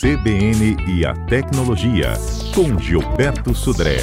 CBN e a Tecnologia, com Gilberto Sudré.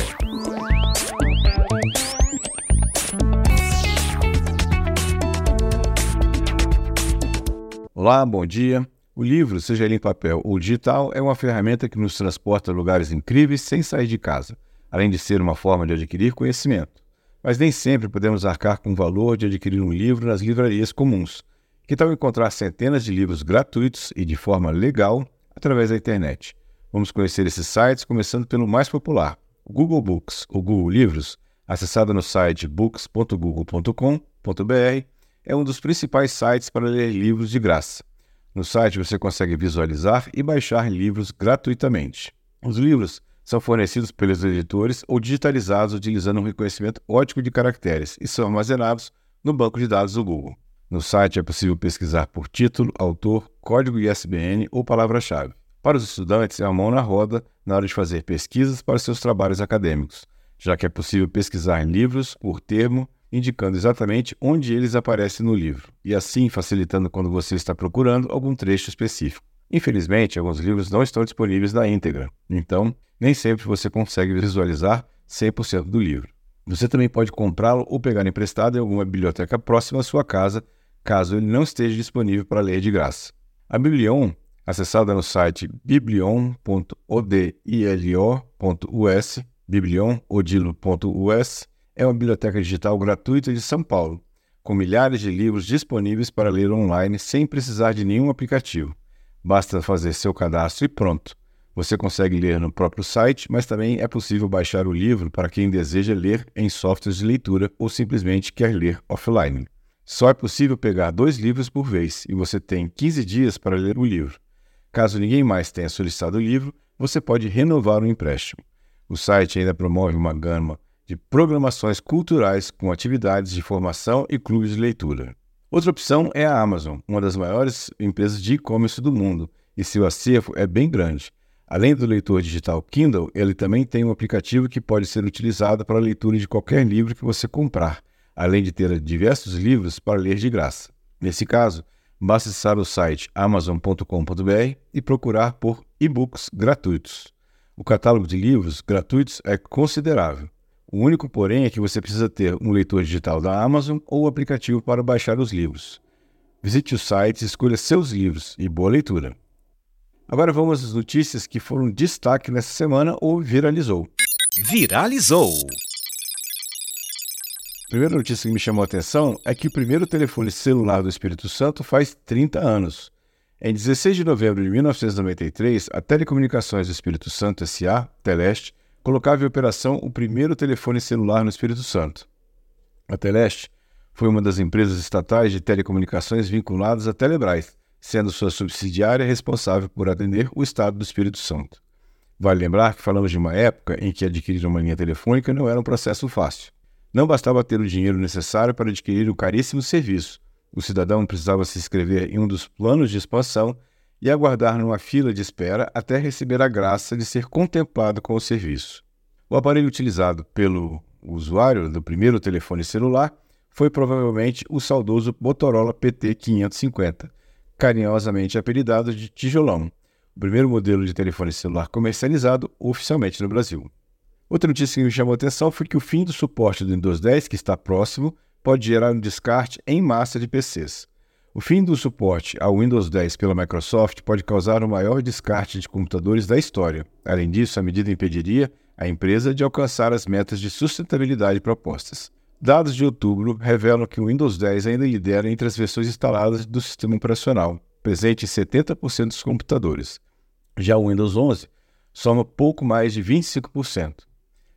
Olá, bom dia. O livro, seja ele em papel ou digital, é uma ferramenta que nos transporta a lugares incríveis sem sair de casa, além de ser uma forma de adquirir conhecimento. Mas nem sempre podemos arcar com o valor de adquirir um livro nas livrarias comuns. Que tal encontrar centenas de livros gratuitos e de forma legal através da internet? Vamos conhecer esses sites, começando pelo mais popular, Google Books, ou Google Livros, acessado no site books.google.com.br, é um dos principais sites para ler livros de graça. No site você consegue visualizar e baixar livros gratuitamente. Os livros são fornecidos pelos editores ou digitalizados utilizando um reconhecimento ótico de caracteres e são armazenados no banco de dados do Google. No site é possível pesquisar por título, autor, código ISBN ou palavra-chave. Para os estudantes, é a mão na roda na hora de fazer pesquisas para seus trabalhos acadêmicos, já que é possível pesquisar em livros por termo, indicando exatamente onde eles aparecem no livro, e assim facilitando quando você está procurando algum trecho específico. Infelizmente, alguns livros não estão disponíveis na íntegra, então nem sempre você consegue visualizar 100% do livro. Você também pode comprá-lo ou pegar emprestado em alguma biblioteca próxima à sua casa caso ele não esteja disponível para ler de graça. A Biblion, acessada no site biblion.odilo.us, biblionodilo.us, é uma biblioteca digital gratuita de São Paulo, com milhares de livros disponíveis para ler online sem precisar de nenhum aplicativo. Basta fazer seu cadastro e pronto. Você consegue ler no próprio site, mas também é possível baixar o livro para quem deseja ler em softwares de leitura ou simplesmente quer ler offline. Só é possível pegar dois livros por vez e você tem 15 dias para ler o livro. Caso ninguém mais tenha solicitado o livro, você pode renovar o empréstimo. O site ainda promove uma gama de programações culturais com atividades de formação e clubes de leitura. Outra opção é a Amazon, uma das maiores empresas de e-commerce do mundo, e seu acervo é bem grande. Além do leitor digital Kindle, ele também tem um aplicativo que pode ser utilizado para a leitura de qualquer livro que você comprar além de ter diversos livros para ler de graça. Nesse caso, basta acessar o site amazon.com.br e procurar por e-books gratuitos. O catálogo de livros gratuitos é considerável. O único, porém, é que você precisa ter um leitor digital da Amazon ou o aplicativo para baixar os livros. Visite o site, escolha seus livros e boa leitura. Agora vamos às notícias que foram destaque nessa semana ou viralizou. Viralizou! Primeira notícia que me chamou a atenção é que o primeiro telefone celular do Espírito Santo faz 30 anos. Em 16 de novembro de 1993, a Telecomunicações do Espírito Santo S.A., Teleste, colocava em operação o primeiro telefone celular no Espírito Santo. A Teleste foi uma das empresas estatais de telecomunicações vinculadas à Telebrás, sendo sua subsidiária responsável por atender o Estado do Espírito Santo. Vale lembrar que falamos de uma época em que adquirir uma linha telefônica não era um processo fácil. Não bastava ter o dinheiro necessário para adquirir o caríssimo serviço. O cidadão precisava se inscrever em um dos planos de expansão e aguardar numa fila de espera até receber a graça de ser contemplado com o serviço. O aparelho utilizado pelo usuário do primeiro telefone celular foi provavelmente o saudoso Motorola PT550, carinhosamente apelidado de Tijolão, o primeiro modelo de telefone celular comercializado oficialmente no Brasil. Outra notícia que me chamou a atenção foi que o fim do suporte do Windows 10, que está próximo, pode gerar um descarte em massa de PCs. O fim do suporte ao Windows 10 pela Microsoft pode causar o maior descarte de computadores da história. Além disso, a medida impediria a empresa de alcançar as metas de sustentabilidade propostas. Dados de outubro revelam que o Windows 10 ainda lidera entre as versões instaladas do sistema operacional, presente em 70% dos computadores. Já o Windows 11 soma pouco mais de 25%.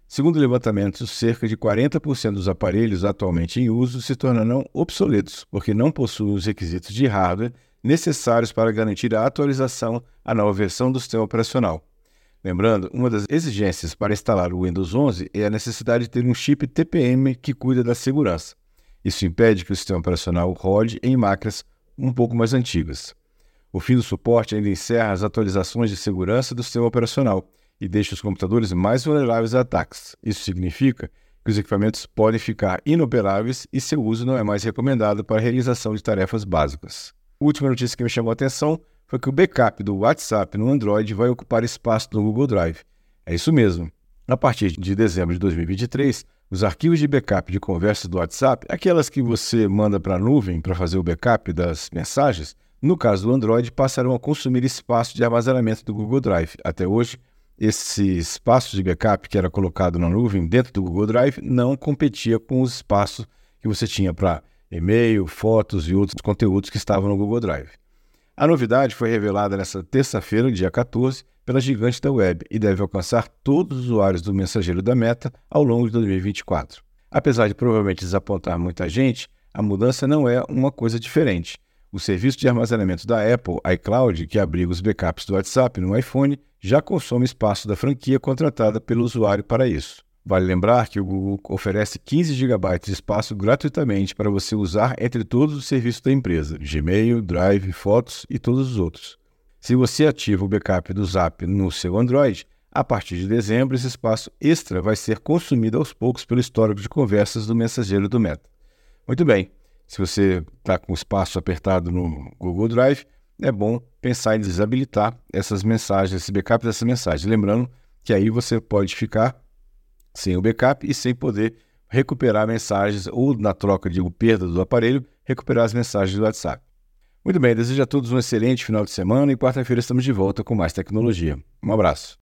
Segundo levantamentos, cerca de 40% dos aparelhos atualmente em uso se tornarão obsoletos, porque não possuem os requisitos de hardware necessários para garantir a atualização à nova versão do sistema operacional. Lembrando, uma das exigências para instalar o Windows 11 é a necessidade de ter um chip TPM que cuida da segurança. Isso impede que o sistema operacional rode em máquinas um pouco mais antigas. O fim do suporte ainda encerra as atualizações de segurança do sistema operacional e deixa os computadores mais vulneráveis a ataques. Isso significa que os equipamentos podem ficar inoperáveis e seu uso não é mais recomendado para a realização de tarefas básicas. A última notícia que me chamou a atenção foi que o backup do WhatsApp no Android vai ocupar espaço no Google Drive. É isso mesmo. A partir de dezembro de 2023, os arquivos de backup de conversas do WhatsApp, aquelas que você manda para a nuvem para fazer o backup das mensagens, no caso do Android, passarão a consumir espaço de armazenamento do Google Drive. Até hoje, esse espaço de backup que era colocado na nuvem dentro do Google Drive não competia com os espaços que você tinha para e-mail, fotos e outros conteúdos que estavam no Google Drive. A novidade foi revelada nesta terça-feira, dia 14, pela gigante da web e deve alcançar todos os usuários do mensageiro da Meta ao longo de 2024. Apesar de provavelmente desapontar muita gente, a mudança não é uma coisa diferente. O serviço de armazenamento da Apple, iCloud, que abriga os backups do WhatsApp no iPhone, já consome espaço da franquia contratada pelo usuário para isso. Vale lembrar que o Google oferece 15 GB de espaço gratuitamente para você usar entre todos os serviços da empresa: Gmail, Drive, Fotos e todos os outros. Se você ativa o backup do Zap no seu Android, a partir de dezembro esse espaço extra vai ser consumido aos poucos pelo histórico de conversas do mensageiro do Meta. Muito bem, se você está com espaço apertado no Google Drive, é bom pensar em desabilitar essas mensagens, esse backup dessas mensagens. Lembrando que aí você pode ficar sem o backup e sem poder recuperar mensagens ou na troca de perda do aparelho, recuperar as mensagens do WhatsApp. Muito bem, desejo a todos um excelente final de semana e quarta-feira estamos de volta com mais tecnologia. Um abraço.